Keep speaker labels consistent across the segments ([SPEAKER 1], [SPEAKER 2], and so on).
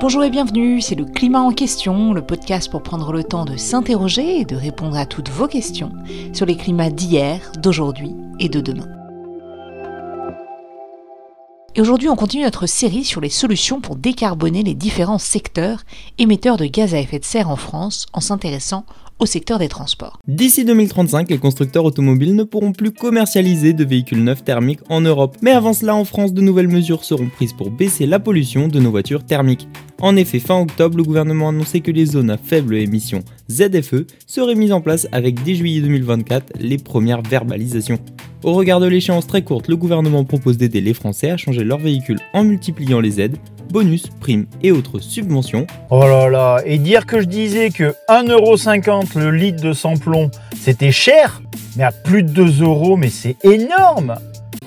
[SPEAKER 1] Bonjour et bienvenue, c'est le Climat en question, le podcast pour prendre le temps de s'interroger et de répondre à toutes vos questions sur les climats d'hier, d'aujourd'hui et de demain. Et aujourd'hui, on continue notre série sur les solutions pour décarboner les différents secteurs émetteurs de gaz à effet de serre en France en s'intéressant au secteur des transports.
[SPEAKER 2] D'ici 2035, les constructeurs automobiles ne pourront plus commercialiser de véhicules neufs thermiques en Europe. Mais avant cela, en France, de nouvelles mesures seront prises pour baisser la pollution de nos voitures thermiques. En effet, fin octobre, le gouvernement a annoncé que les zones à faible émission ZFE seraient mises en place avec dès juillet 2024 les premières verbalisations. Au regard de l'échéance très courte, le gouvernement propose d'aider les Français à changer leurs véhicules en multipliant les aides, bonus, primes et autres subventions.
[SPEAKER 3] Oh là là, et dire que je disais que 1,50€ le litre de samplon, c'était cher, mais à plus de 2 euros, mais c'est énorme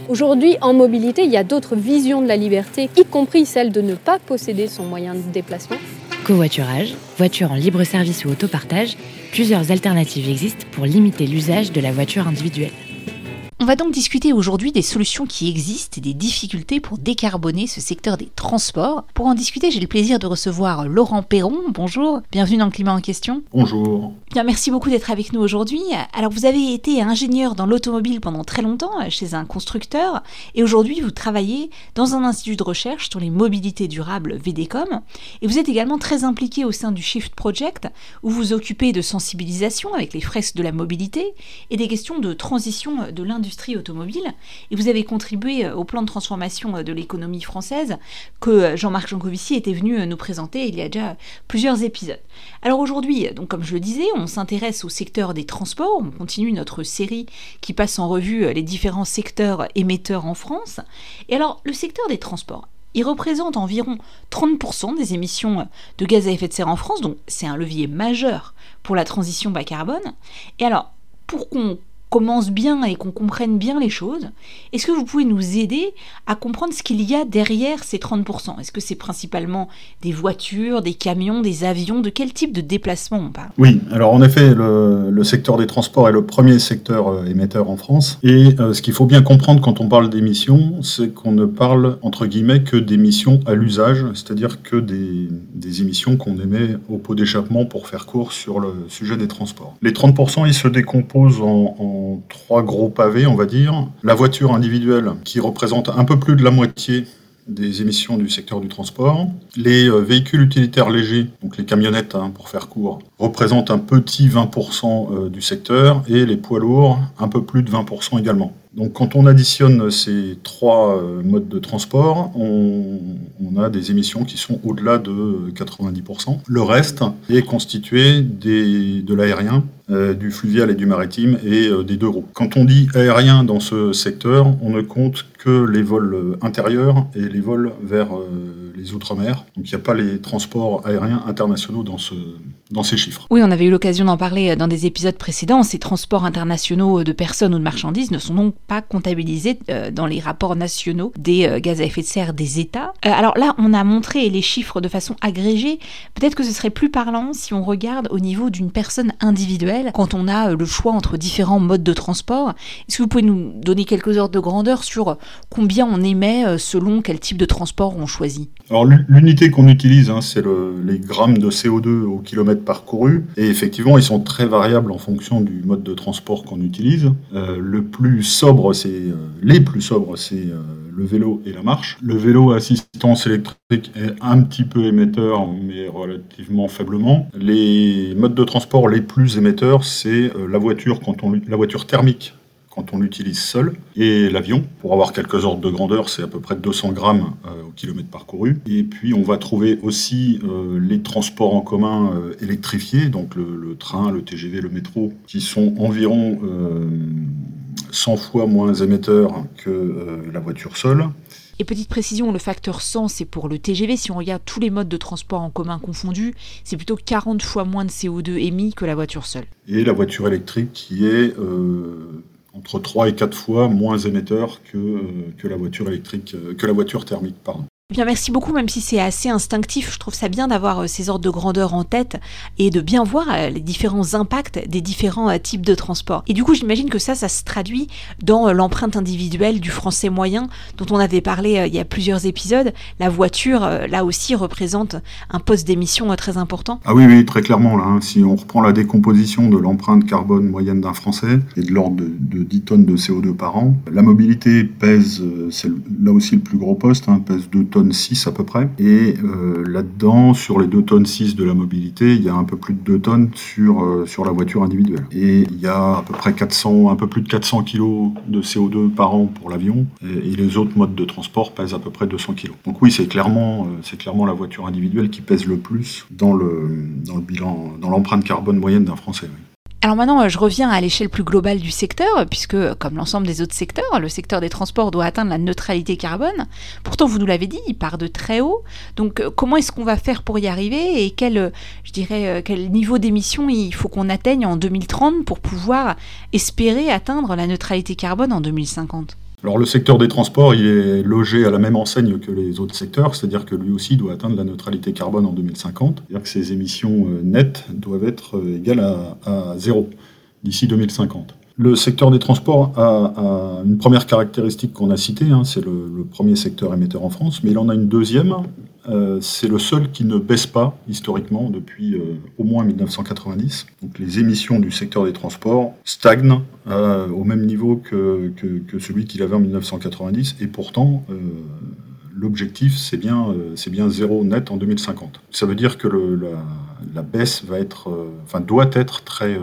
[SPEAKER 4] Aujourd'hui, en mobilité, il y a d'autres visions de la liberté, y compris celle de ne pas posséder son moyen de déplacement.
[SPEAKER 5] Covoiturage, voiture en libre service ou autopartage, plusieurs alternatives existent pour limiter l'usage de la voiture individuelle.
[SPEAKER 1] On va donc discuter aujourd'hui des solutions qui existent et des difficultés pour décarboner ce secteur des transports. Pour en discuter, j'ai le plaisir de recevoir Laurent Perron. Bonjour, bienvenue dans le climat en question.
[SPEAKER 6] Bonjour.
[SPEAKER 1] Bien, merci beaucoup d'être avec nous aujourd'hui. Alors, vous avez été ingénieur dans l'automobile pendant très longtemps chez un constructeur et aujourd'hui, vous travaillez dans un institut de recherche sur les mobilités durables VDCOM et vous êtes également très impliqué au sein du Shift Project où vous vous occupez de sensibilisation avec les fresques de la mobilité et des questions de transition de l'industrie automobile et vous avez contribué euh, au plan de transformation euh, de l'économie française que euh, Jean-Marc Jancovici était venu nous présenter il y a déjà plusieurs épisodes. Alors aujourd'hui, donc comme je le disais, on s'intéresse au secteur des transports, on continue notre série qui passe en revue les différents secteurs émetteurs en France. Et alors le secteur des transports, il représente environ 30% des émissions de gaz à effet de serre en France, donc c'est un levier majeur pour la transition bas carbone. Et alors, pour qu'on commence bien et qu'on comprenne bien les choses, est-ce que vous pouvez nous aider à comprendre ce qu'il y a derrière ces 30% Est-ce que c'est principalement des voitures, des camions, des avions? De quel type de déplacement on parle?
[SPEAKER 6] Oui, alors en effet, le, secteur des transports est le premier secteur euh, émetteur en France. Et euh, ce qu'il faut bien comprendre quand on parle d'émissions, c'est qu'on ne parle entre guillemets que d'émissions à l'usage, c'est-à-dire que des, émissions qu'on émet au pot d'échappement pour faire court sur le sujet des transports. Les 30%, ils se décomposent en trois gros pavés, on va dire. La voiture individuelle, qui représente un peu plus de la moitié des émissions du secteur du transport. Les euh, véhicules utilitaires légers, donc les camionnettes hein, pour faire court, représentent un petit 20% euh, du secteur et les poids lourds un peu plus de 20% également. Donc quand on additionne ces trois euh, modes de transport, on, a des émissions qui sont au-delà de 90%. Le reste est constitué de l'aérien, euh, du fluvial et du maritime et euh, des deux roues. Quand on dit aérien dans ce secteur, on ne compte que les vols intérieurs et les vols vers les Outre-mer. Donc il n'y a pas les transports aériens internationaux dans, ce, dans ces chiffres.
[SPEAKER 1] Oui, on avait eu l'occasion d'en parler dans des épisodes précédents. Ces transports internationaux de personnes ou de marchandises ne sont donc pas comptabilisés euh, dans les rapports nationaux des euh, gaz à effet de serre des États. Euh, alors là, on a montré les chiffres de façon agrégée. Peut-être que ce serait plus parlant si on regarde au niveau d'une personne individuelle, quand on a le choix entre différents modes de transport. Est-ce que vous pouvez nous donner quelques ordres de grandeur sur combien on émet selon quel type de transport on choisit?
[SPEAKER 6] Alors l'unité qu'on utilise, hein, c'est les grammes de CO2 au kilomètre parcouru. Et effectivement, ils sont très variables en fonction du mode de transport qu'on utilise. Euh, le plus sobre, c'est euh, les plus sobres, c'est euh, le vélo et la marche. Le vélo à assistance électrique est un petit peu émetteur, mais relativement faiblement. Les modes de transport les plus émetteurs, c'est la voiture quand on la voiture thermique quand on l'utilise seul. Et l'avion, pour avoir quelques ordres de grandeur, c'est à peu près 200 grammes euh, au kilomètre parcouru. Et puis on va trouver aussi euh, les transports en commun euh, électrifiés, donc le, train, le TGV, le métro, qui sont environ 100 fois moins émetteurs que la voiture seule.
[SPEAKER 1] Et petite précision, le facteur 100, c'est pour le TGV. Si on regarde tous les modes de transport en commun confondus, c'est plutôt 40 fois moins de CO2 émis que la voiture seule.
[SPEAKER 6] Et la voiture électrique qui est entre 3 et 4 fois moins émetteur que, euh, que la voiture électrique, euh, que la voiture thermique. Pardon.
[SPEAKER 1] Bien, merci beaucoup, même si c'est assez instinctif. Je trouve ça bien d'avoir euh, ces ordres de grandeur en tête et de bien voir euh, les différents impacts des différents euh, types de transport. Et du coup, j'imagine que ça, ça se traduit dans l'empreinte individuelle du français moyen dont on avait parlé il y a plusieurs épisodes. La voiture, là aussi, représente un poste d'émission très important.
[SPEAKER 6] Ah oui, oui, très clairement. Là, hein. si on reprend la décomposition de l'empreinte carbone moyenne d'un Français et de l'ordre de, 10 tonnes de CO2 par an, la mobilité pèse, c'est là aussi le plus gros poste, hein, pèse 2 tonnes 6 à peu près. Et euh, là-dedans, sur les 2 tonnes 6 de la mobilité, il y a un peu plus de 2 tonnes sur, euh, sur la voiture individuelle. Et il y a à peu près 400, un peu plus de 400 kg de CO2 par an pour l'avion. Et, les autres modes de transport pèsent à peu près 200 kg. Donc oui, c'est clairement, euh, c'est clairement la voiture individuelle qui pèse le plus dans le, dans le bilan, dans l'empreinte carbone moyenne d'un Français.
[SPEAKER 1] Alors maintenant, euh, je reviens à l'échelle plus globale du secteur, puisque comme l'ensemble des autres secteurs, le secteur des transports doit atteindre la neutralité carbone. Pourtant, vous nous l'avez dit, il part de très haut. Donc euh, comment est-ce qu'on va faire pour y arriver et quel, euh, je dirais, quel niveau d'émission il faut qu'on atteigne en 2030 pour pouvoir espérer atteindre la neutralité carbone en 2050
[SPEAKER 6] alors le secteur des transports, est logé à la même enseigne que les autres secteurs, c'est-à-dire que lui aussi doit atteindre la neutralité carbone en 2050, c'est-à-dire que ses émissions euh, nettes doivent être euh, égales à, zéro d'ici 2050. Le secteur des transports a, une première caractéristique qu'on a citée, hein, c'est le, premier secteur émetteur en France, mais il en a une deuxième, euh, c'est le seul qui ne baisse pas historiquement depuis euh, au moins 1990. Donc les émissions du secteur des transports stagnent euh, au même niveau que, celui qu'il avait en 1990 et pourtant l'objectif c'est bien, zéro net en 2050. Ça veut dire que la, baisse va être, doit être très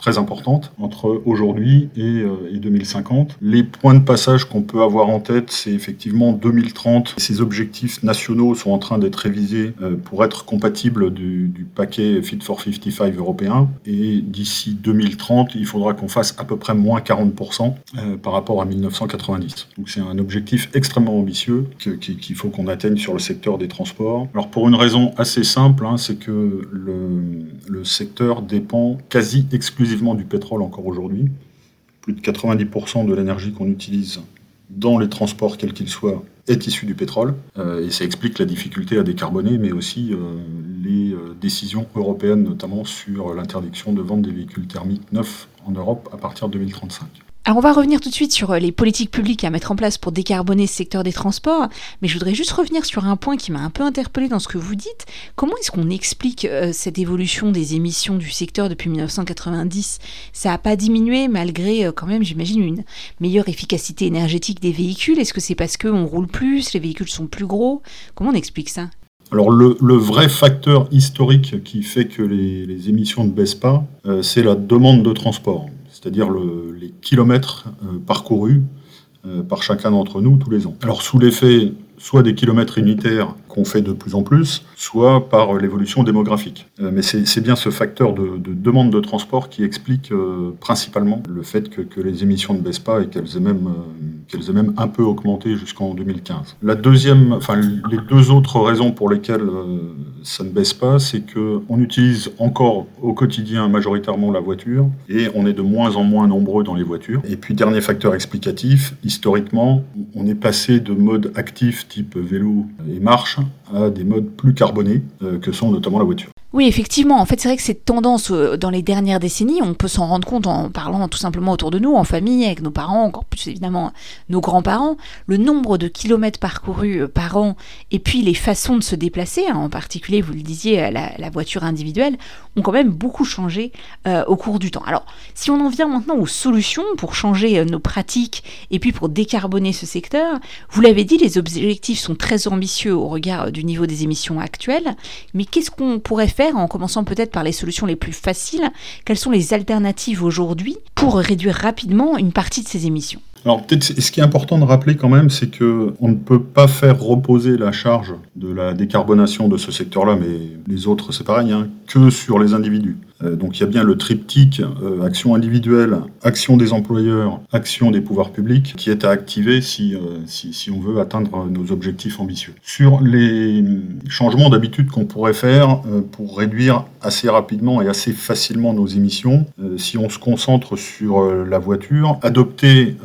[SPEAKER 6] très importante entre aujourd'hui et, 2050. Euh, Les points de passage qu'on peut avoir en tête, c'est effectivement 2030. Ces objectifs nationaux sont en train d'être révisés euh, pour être compatibles du, paquet Fit for 55 européen. Et d'ici 2030, il faudra qu'on fasse à peu près moins 40% euh, par rapport à 1990. Donc c'est un objectif extrêmement ambitieux qu'il faut qu'on atteigne sur le secteur des transports. Alors pour une raison assez simple, hein, c'est que le, le secteur dépend quasi exclusivement du pétrole encore aujourd'hui. Plus de 90% de l'énergie qu'on utilise dans les transports, quels qu'ils soient, est issue du pétrole. Euh, et ça explique la difficulté à décarboner, mais aussi euh, les euh, décisions européennes, notamment sur l'interdiction de vente des véhicules thermiques neufs en Europe à partir de 2035.
[SPEAKER 1] Alors on va revenir tout de suite sur euh, les politiques publiques à mettre en place pour décarboner ce secteur des transports, mais je voudrais juste revenir sur un point qui m'a un peu interpellé dans ce que vous dites. Comment est-ce qu'on explique euh, cette évolution des émissions du secteur depuis 1990 Ça n'a pas diminué malgré euh, quand même, j'imagine, une meilleure efficacité énergétique des véhicules? Est-ce que c'est parce qu'on roule plus, les véhicules sont plus gros? Comment on explique ça?
[SPEAKER 6] Alors le, vrai facteur historique qui fait que les, émissions ne baissent pas, c'est la demande de transport c'est-à-dire les kilomètres euh, parcourus euh, par chacun d'entre nous tous les ans. Alors sous l'effet soit des kilomètres unitaires qu'on fait de plus en plus, soit par l'évolution démographique. Euh, mais c'est bien ce facteur de, demande de transport qui explique principalement le fait que, les émissions ne baissent pas et qu'elles aient même qu'elles aient même un peu augmenté jusqu'en 2015. La deuxième, enfin les deux autres raisons pour lesquelles ça ne baisse pas, c'est qu'on utilise encore au quotidien majoritairement la voiture et on est de moins en moins nombreux dans les voitures. Et puis dernier facteur explicatif, historiquement, on est passé de modes actifs type vélo et marche des modes plus carbonés euh, que sont notamment la voiture.
[SPEAKER 1] Oui, effectivement. En fait, c'est vrai que cette tendance euh, dans les dernières décennies, on peut s'en rendre compte en parlant tout simplement autour de nous, en famille, avec nos parents, encore plus évidemment nos grands-parents. Le nombre de kilomètres parcourus euh, par an et puis les façons de se déplacer, hein, en particulier, vous le disiez, la, la, voiture individuelle, ont quand même beaucoup changé euh, au cours du temps. Alors, si on en vient maintenant aux solutions pour changer nos pratiques et puis pour décarboner ce secteur, vous l'avez dit, les objectifs sont très ambitieux au regard du niveau des émissions actuelles. Mais qu'est-ce qu'on pourrait faire en commençant peut-être par les solutions les plus faciles. Quelles sont les alternatives aujourd'hui pour réduire rapidement une partie de ces émissions?
[SPEAKER 6] Alors peut-être ce qui est important de rappeler quand même, c'est que on ne peut pas faire reposer la charge de la décarbonation de ce secteur-là, mais les autres c'est pareil, hein, que sur les individus. Euh, donc il y a bien le triptyque euh, action individuelle, action des employeurs, action des pouvoirs publics qui est à activer si, si, on veut atteindre nos objectifs ambitieux. Sur les changements d'habitude qu'on pourrait faire pour réduire assez rapidement et assez facilement nos émissions, si on se concentre sur la voiture, adopter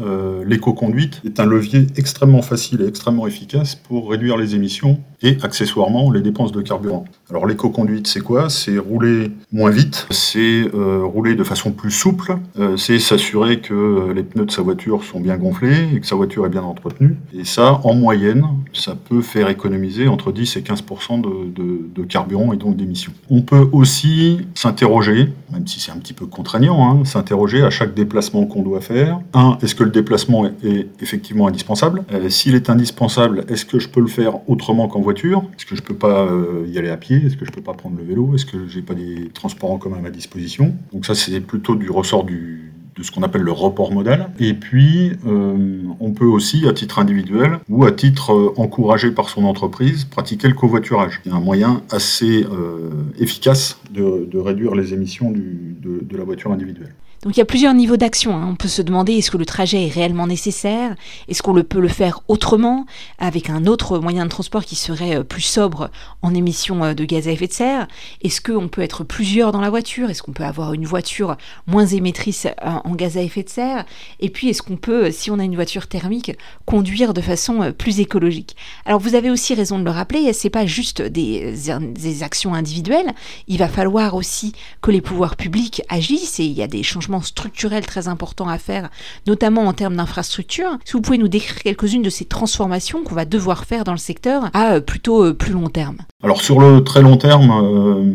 [SPEAKER 6] l'éco-conduite est un levier extrêmement facile et extrêmement efficace pour réduire les émissions et accessoirement les dépenses de carburant. Alors l'éco-conduite, c'est quoi? C'est rouler moins vite, c'est euh, rouler de façon plus souple, euh, c'est s'assurer que les pneus de sa voiture sont bien gonflés et que sa voiture est bien entretenue. Et ça, en moyenne, ça peut faire économiser entre 10 et 15% de, carburant et donc d'émissions. On peut aussi s'interroger, même si c'est un petit peu contraignant, hein, s'interroger à chaque déplacement qu'on doit faire. Un, est-ce que le déplacement est effectivement indispensable? Euh, S'il est indispensable, est-ce que je peux le faire autrement qu'en voiture? Est-ce que je peux pas y aller à pied? Est-ce que je peux pas prendre le vélo? Est-ce que j'ai pas des transports en commun? À ma disposition Donc ça, c'est plutôt du ressort de ce qu'on appelle le report modal. Et puis, euh, on peut aussi, à titre individuel ou à titre euh, encouragé par son entreprise, pratiquer le covoiturage. C'est un moyen assez euh, efficace de, réduire les émissions de la voiture individuelle.
[SPEAKER 1] Donc il y a plusieurs niveaux d'action. Hein. On peut se demander est-ce que le trajet est réellement nécessaire? Est-ce qu'on peut le faire autrement avec un autre moyen de transport qui serait euh, plus sobre en émissions euh, de gaz à effet de serre? Est-ce qu'on peut être plusieurs dans la voiture? Est-ce qu'on peut avoir une voiture moins émettrice euh, en gaz à effet de serre? Et puis est-ce qu'on peut, si on a une voiture thermique, conduire de façon plus écologique? Alors vous avez aussi raison de le rappeler, c'est pas juste des, des actions individuelles. Il va falloir aussi que les pouvoirs publics agissent et il y a des changements structurel très important à faire, notamment en termes d'infrastructure. Si vous pouvez nous décrire quelques-unes de ces transformations qu'on va devoir faire dans le secteur à euh, plutôt euh, plus long terme.
[SPEAKER 6] Alors sur le très long terme, euh,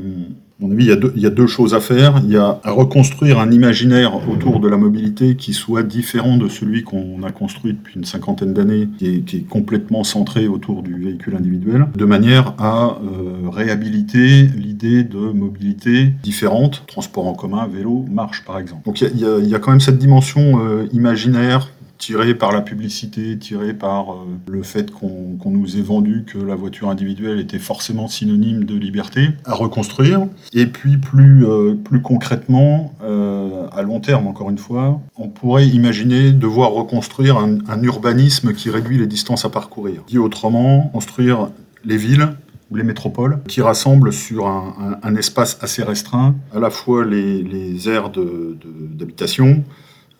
[SPEAKER 6] il y, a deux, choses à faire. Il y a à reconstruire un imaginaire autour de la mobilité qui soit différent de celui qu'on a construit depuis une cinquantaine d'années, qui, est, complètement centré autour du véhicule individuel, de manière à euh, réhabiliter l'idée de mobilité différente, transport en commun, vélo, marche par exemple. Donc il y a, il y a quand même cette dimension euh, imaginaire tiré par la publicité, tiré par euh, le fait qu'on nous ait vendu que la voiture individuelle était forcément synonyme de liberté, à reconstruire. Et puis plus, euh, concrètement, euh, à long terme encore une fois, on pourrait imaginer devoir reconstruire un, urbanisme qui réduit les distances à parcourir. Dit autrement, construire les villes ou les métropoles, qui rassemblent sur un, espace assez restreint à la fois les, les aires d'habitation,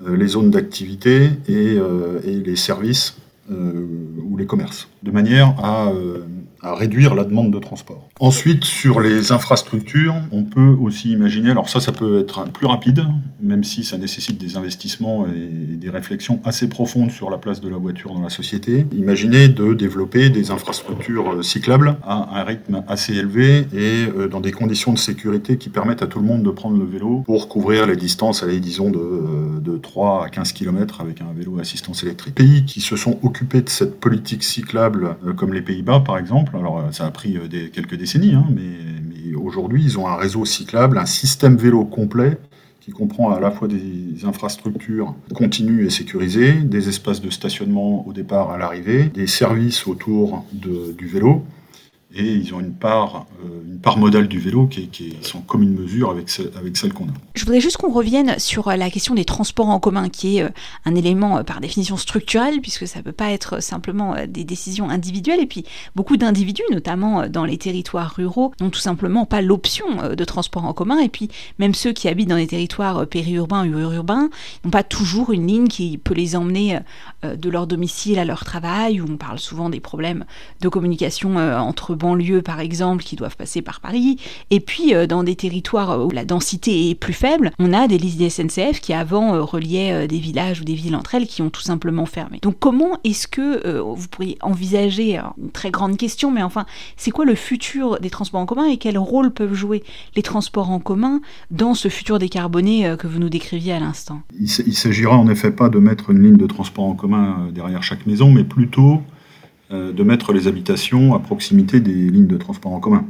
[SPEAKER 6] les zones d'activité et, euh, les services euh, ou les commerces, de manière à à réduire la demande de transport. Ensuite, sur les infrastructures, on peut aussi imaginer, alors ça, ça peut être plus rapide, même si ça nécessite des investissements et des réflexions assez profondes sur la place de la voiture dans la société. Imaginez de développer des infrastructures euh, cyclables à un rythme assez élevé et euh, dans des conditions de sécurité qui permettent à tout le monde de prendre le vélo pour couvrir les distances, allez, disons, de, euh, de 3 à 15 km avec un vélo à assistance électrique. Pays qui se sont occupés de cette politique cyclable, comme les Pays-Bas par exemple, alors euh, ça a pris euh, quelques décennies, hein, mais, aujourd'hui ils ont un réseau cyclable, un système vélo complet qui comprend à la fois des infrastructures continues et sécurisées, des espaces de stationnement au départ à l'arrivée, des services autour du vélo, et ils ont une part, euh, une part modale du vélo qui, qui est sans commune mesure avec, avec celle qu'on a.
[SPEAKER 1] Je voudrais juste qu'on revienne sur euh, la question des transports en commun, qui est euh, un élément par définition structurel, puisque ça ne peut pas être simplement des décisions individuelles, et puis beaucoup d'individus, notamment dans les territoires ruraux, n'ont tout simplement pas l'option de transport en commun, et puis même ceux qui habitent dans les territoires périurbains ou urbains n'ont pas toujours une ligne qui peut les emmener de leur domicile à leur travail, où on parle souvent des problèmes de communication entre banlieues, par exemple, qui doivent passer par Paris. Et puis, euh, dans des territoires où la densité est plus faible, on a des lignes SNCF qui, avant, euh, reliaient euh, des villages ou des villes entre elles qui ont tout simplement fermé. Donc, comment est-ce que vous pourriez envisager, une très grande question, mais enfin, c'est quoi le futur des transports en commun et quel rôle peuvent jouer les transports en commun dans ce futur décarboné que vous nous décriviez à l'instant?
[SPEAKER 6] Il s'agira en effet pas de mettre une ligne de transport en commun derrière chaque maison, mais plutôt de mettre les habitations à proximité des lignes de transport en commun,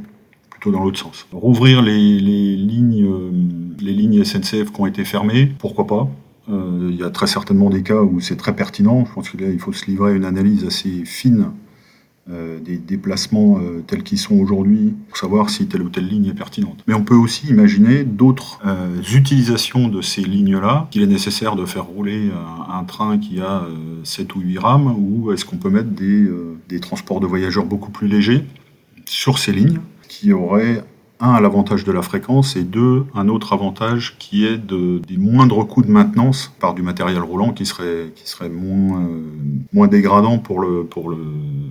[SPEAKER 6] plutôt dans l'autre sens. Rouvrir les, lignes, euh, les lignes SNCF qui ont été fermées, pourquoi pas euh, Il y a très certainement des cas où c'est très pertinent. Je pense qu'il faut se livrer à une analyse assez fine euh, des déplacements euh, tels qu'ils sont aujourd'hui pour savoir si telle ou telle ligne est pertinente. Mais on peut aussi imaginer d'autres euh, utilisations de ces lignes-là, qu'il est nécessaire de faire rouler un, train qui a 7 ou 8 rames, ou est-ce qu'on peut mettre des, des transports de voyageurs beaucoup plus légers sur ces lignes qui auraient un, l'avantage de la fréquence, et deux, un autre avantage qui est de, des moindres coûts de maintenance par du matériel roulant qui serait, qui serait moins, euh, moins dégradant pour le, pour le,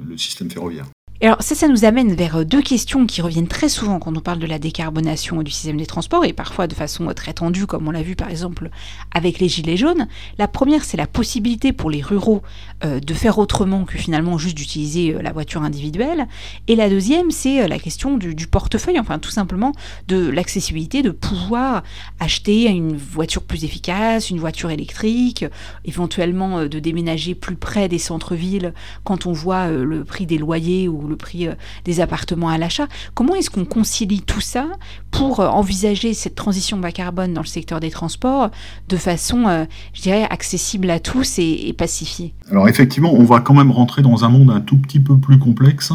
[SPEAKER 6] le système ferroviaire
[SPEAKER 1] alors ça, ça nous amène vers euh, deux questions qui reviennent très souvent quand on parle de la décarbonation du système des transports, et parfois de façon euh, très tendue, comme on l'a vu par exemple avec les gilets jaunes. La première, c'est la possibilité pour les ruraux euh, de faire autrement que finalement juste d'utiliser la voiture individuelle. Et la deuxième, c'est la question du, du, portefeuille, enfin tout simplement de l'accessibilité, de pouvoir acheter une voiture plus efficace, une voiture électrique, éventuellement de déménager plus près des centres-villes quand on voit le prix des loyers ou le prix euh, des appartements à l'achat. Comment est-ce qu'on concilie tout ça pour euh, envisager cette transition bas carbone dans le secteur des transports de façon, euh, je dirais, accessible à tous et, pacifiée?
[SPEAKER 6] Alors effectivement, on va quand même rentrer dans un monde un tout petit peu plus complexe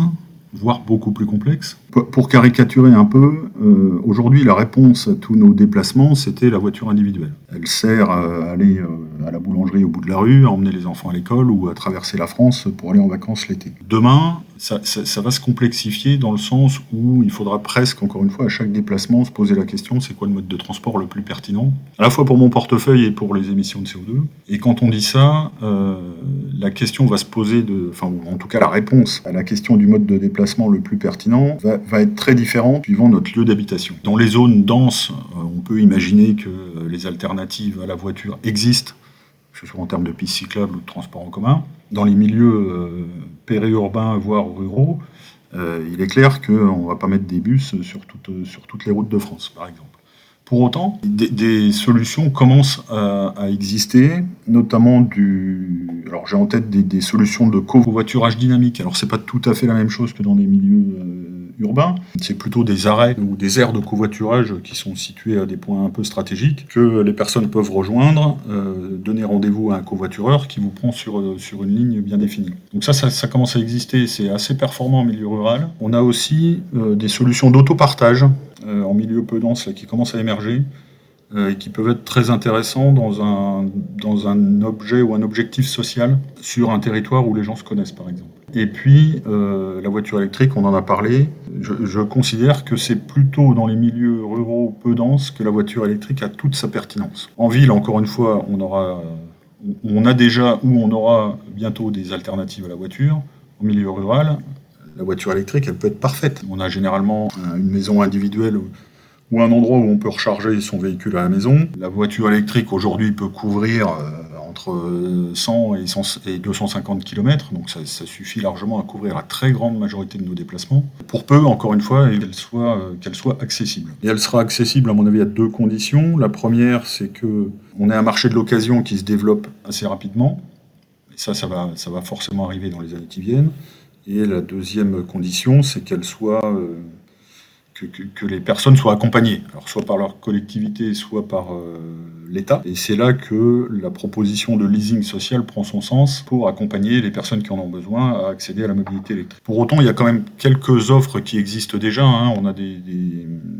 [SPEAKER 6] voire beaucoup plus complexe. Pour caricaturer un peu, aujourd'hui, la réponse à tous nos déplacements, c'était la voiture individuelle. Elle sert à aller à la boulangerie au bout de la rue, à emmener les enfants à l'école ou à traverser la France pour aller en vacances l'été. Demain, ça, va se complexifier dans le sens où il faudra presque, encore une fois, à chaque déplacement, se poser la question c'est quoi le mode de transport le plus pertinent, à la fois pour mon portefeuille et pour les émissions de CO2. Et quand on dit ça, euh, la question va se poser, enfin, en tout cas la réponse à la question du mode de déplacement le plus pertinent va, va être très différente suivant notre lieu d'habitation. Dans les zones denses, euh, on peut imaginer que les alternatives à la voiture existent que ce soit en termes de pistes cyclables ou de transport en commun. Dans les milieux euh, périurbains, voire ruraux, euh, il est clair qu'on ne va pas mettre des bus sur, toutes les routes de France, par exemple. Pour autant, des, solutions commencent à, exister, notamment du. Alors j'ai en tête des, solutions de covoiturage dynamique. Alors c'est pas tout à fait la même chose que dans les milieux euh, urbain. C'est plutôt des arrêts ou des aires de covoiturage qui sont situés à des points un peu stratégiques que les personnes peuvent rejoindre, euh, donner rendez-vous à un covoitureur qui vous prend sur, euh, sur une ligne bien définie. Donc ça, ça, commence à exister, c'est assez performant en milieu rural. On a aussi euh, des solutions d'autopartage en milieu peu dense qui commencent à émerger et qui peuvent être très intéressants dans un, dans un objet ou un objectif social sur un territoire où les gens se connaissent par exemple. Et puis, euh, la voiture électrique, on en a parlé. Je, considère que c'est plutôt dans les milieux ruraux peu denses que la voiture électrique a toute sa pertinence. En ville, encore une fois, on, aura, on a déjà ou on aura bientôt des alternatives à la voiture. En milieu rural, la voiture électrique, elle peut être parfaite. On a généralement une maison individuelle ou un endroit où on peut recharger son véhicule à la maison. La voiture électrique, aujourd'hui, peut couvrir... Euh, entre 100 et, 250 km, donc ça, suffit largement à couvrir la très grande majorité de nos déplacements, pour peu, encore une fois, qu'elle soit, euh, soit accessible. Et elle sera accessible, à mon avis, à deux conditions. La première, c'est que on ait un marché de l'occasion qui se développe assez rapidement, et ça, ça va, ça va forcément arriver dans les années qui viennent. Et la deuxième condition, c'est qu'elle soit... Euh, que, les personnes soient accompagnées, soit par leur collectivité, soit par euh, l'État. Et c'est là que la proposition de leasing social prend son sens pour accompagner les personnes qui en ont besoin à accéder à la mobilité électrique. Pour autant, il y a quand même quelques offres qui existent déjà. Hein. On a des,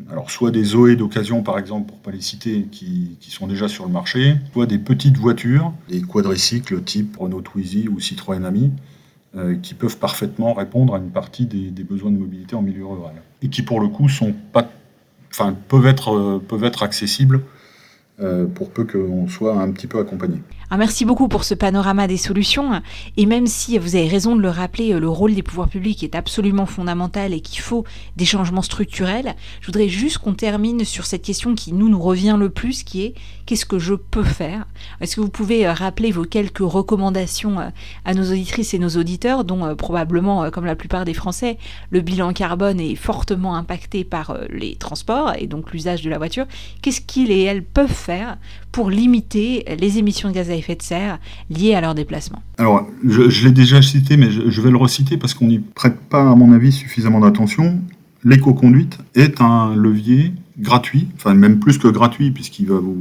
[SPEAKER 6] alors soit des Zoé d'occasion, par exemple, pour pas les citer, qui, sont déjà sur le marché, soit des petites voitures, des quadricycles type Renault Twizy ou Citroën Ami, euh, qui peuvent parfaitement répondre à une partie des besoins de mobilité en milieu rural et qui pour le coup sont pas, enfin, peuvent être, euh, peuvent être accessibles euh, pour peu qu'on soit un petit peu accompagné.
[SPEAKER 1] Ah, merci beaucoup pour ce panorama des solutions. Et même si vous avez raison de le rappeler, le rôle des pouvoirs publics est absolument fondamental et qu'il faut des changements structurels, je voudrais juste qu'on termine sur cette question qui nous nous revient le plus, qui est qu'est-ce que je peux faire? Est-ce que vous pouvez euh, rappeler vos quelques recommandations euh, à nos auditrices et nos auditeurs, dont euh, probablement, comme la plupart des Français, le bilan carbone est fortement impacté par les transports et donc l'usage de la voiture? Qu'est-ce qu'ils et elles peuvent faire pour limiter les émissions de gaz à effet de serre liées à leur déplacement
[SPEAKER 6] Alors, je, l'ai déjà cité, mais je, vais le reciter parce qu'on n'y prête pas, à mon avis, suffisamment d'attention. L'éco-conduite est un levier gratuit, enfin même plus que gratuit, puisqu'il va vous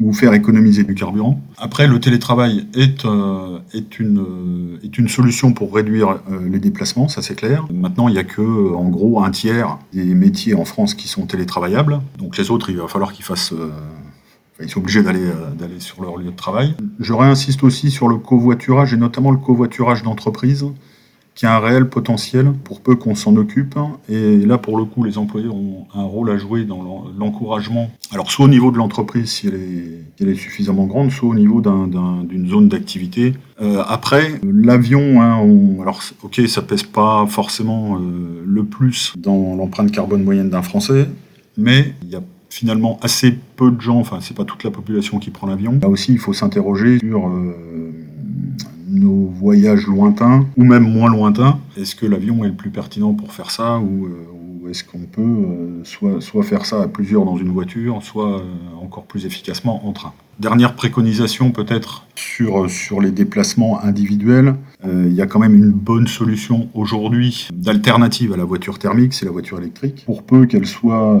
[SPEAKER 6] ou faire économiser du carburant. Après, le télétravail est, euh, euh, une solution pour réduire euh, les déplacements, ça c'est clair. Maintenant, il n'y a que, en gros, un tiers des métiers en France qui sont télétravaillables. Donc les autres, il va falloir qu'ils fassent... ils sont obligés d'aller d'aller sur leur lieu de travail. Je réinsiste aussi sur le covoiturage et notamment le covoiturage d'entreprise qui a un réel potentiel pour peu qu'on s'en occupe. Et là, pour le coup, les employés ont un rôle à jouer dans l'encouragement. Alors, soit au niveau de l'entreprise, si elle est, suffisamment grande, soit au niveau d'une zone d'activité. Euh, après, l'avion, hein, alors, ok, ça pèse pas forcément euh, le plus dans l'empreinte carbone moyenne d'un Français, mais il y a finalement assez peu de gens, enfin, c'est pas toute la population qui prend l'avion. Là aussi, il faut s'interroger sur. Euh, nos voyages lointains ou même moins lointains. Est-ce que l'avion est le plus pertinent pour faire ça ou, euh, est-ce qu'on peut euh, soit, faire ça à plusieurs dans une voiture, soit euh, encore plus efficacement en train Dernière préconisation peut-être sur, sur les déplacements individuels. il y a quand même une bonne solution aujourd'hui d'alternative à la voiture thermique, c'est la voiture électrique. Pour peu qu'elle soit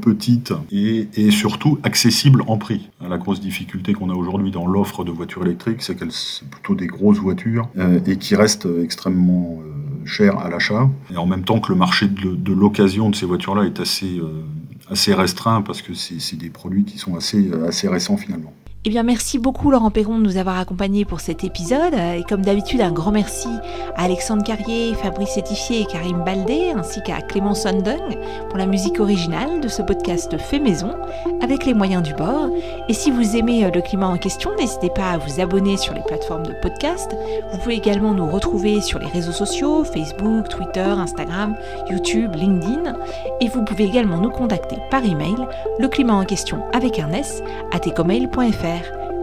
[SPEAKER 6] petite et, surtout accessible en prix. La grosse difficulté qu'on a aujourd'hui dans l'offre de voitures électriques, c'est qu'elles sont plutôt des grosses voitures euh, et qui restent extrêmement euh, chères à l'achat. Et en même temps que le marché de, l'occasion de ces voitures-là est assez, euh, assez restreint parce que c'est des produits qui sont assez, assez récents finalement.
[SPEAKER 1] Eh bien, merci beaucoup Laurent Perron de nous avoir accompagnés pour cet épisode. Et comme d'habitude, un grand merci à Alexandre Carrier, Fabrice Etifier et Karim Baldé, ainsi qu'à Clément Sondung pour la musique originale de ce podcast fait maison, avec les moyens du bord. Et si vous aimez euh, le climat en question, n'hésitez pas à vous abonner sur les plateformes de podcast. Vous pouvez également nous retrouver sur les réseaux sociaux, Facebook, Twitter, Instagram, YouTube, LinkedIn. Et vous pouvez également nous contacter par email, le climat en question avec un S, à tecomail.fr.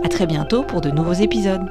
[SPEAKER 1] A très bientôt pour de nouveaux épisodes.